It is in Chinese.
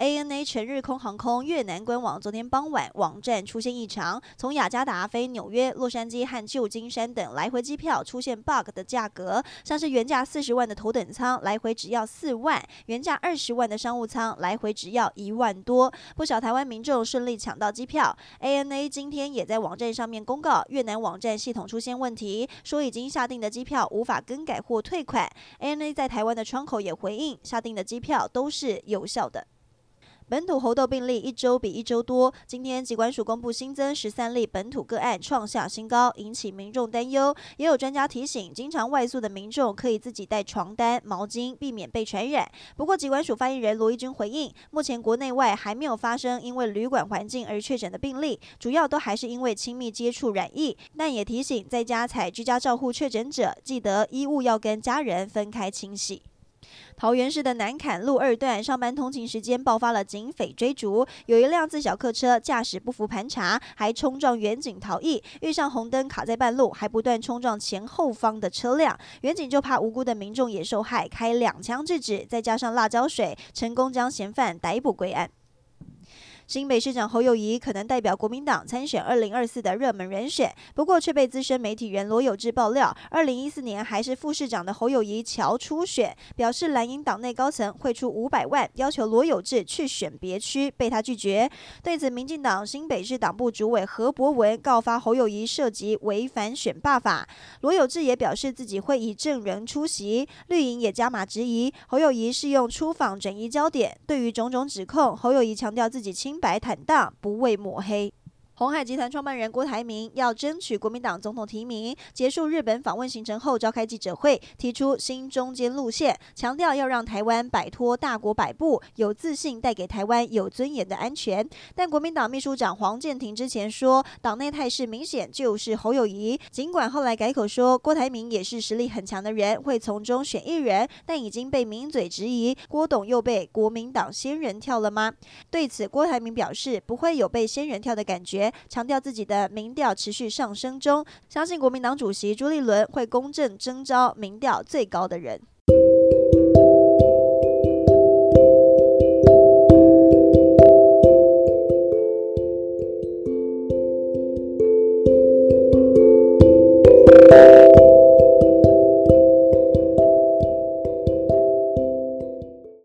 ANA 全日空航空越南官网昨天傍晚网站出现异常，从雅加达飞纽约、洛杉矶和旧金山等来回机票出现 bug 的价格，像是原价四十万的头等舱来回只要四万，原价二十万的商务舱来回只要一万多。不少台湾民众顺利抢到机票。ANA 今天也在网站上面公告，越南网站系统出现问题，说已经下订的机票无法更改或退款。ANA 在台湾的窗口也回应，下订的机票都是有效的。本土猴痘病例一周比一周多。今天疾管署公布新增十三例本土个案，创下新高，引起民众担忧。也有专家提醒，经常外宿的民众可以自己带床单、毛巾，避免被传染。不过，疾管署发言人罗一钧回应，目前国内外还没有发生因为旅馆环境而确诊的病例，主要都还是因为亲密接触染疫。但也提醒在家采居家照护确诊者，记得衣物要跟家人分开清洗。桃园市的南坎路二段上班通勤时间爆发了警匪追逐，有一辆自小客车驾驶不服盘查，还冲撞远景逃逸，遇上红灯卡在半路，还不断冲撞前后方的车辆，远景就怕无辜的民众也受害，开两枪制止，再加上辣椒水，成功将嫌犯逮捕归案。新北市长侯友谊可能代表国民党参选二零二四的热门人选，不过却被资深媒体人罗有志爆料，二零一四年还是副市长的侯友谊乔初选，表示蓝营党内高层会出五百万要求罗有志去选别区，被他拒绝。对此，民进党新北市党部主委何博文告发侯友谊涉及违反选罢法，罗有志也表示自己会以证人出席。绿营也加码质疑侯友谊是用出访转移焦点。对于种种指控，侯友谊强调自己清白坦荡，不畏抹黑。鸿海集团创办人郭台铭要争取国民党总统提名，结束日本访问行程后召开记者会，提出新中间路线，强调要让台湾摆脱大国摆布，有自信带给台湾有尊严的安全。但国民党秘书长黄健庭之前说，党内态势明显就是侯友宜。尽管后来改口说郭台铭也是实力很强的人，会从中选一人，但已经被名嘴质疑郭董又被国民党仙人跳了吗？对此，郭台铭表示不会有被仙人跳的感觉。强调自己的民调持续上升中，相信国民党主席朱立伦会公正征召民调最高的人。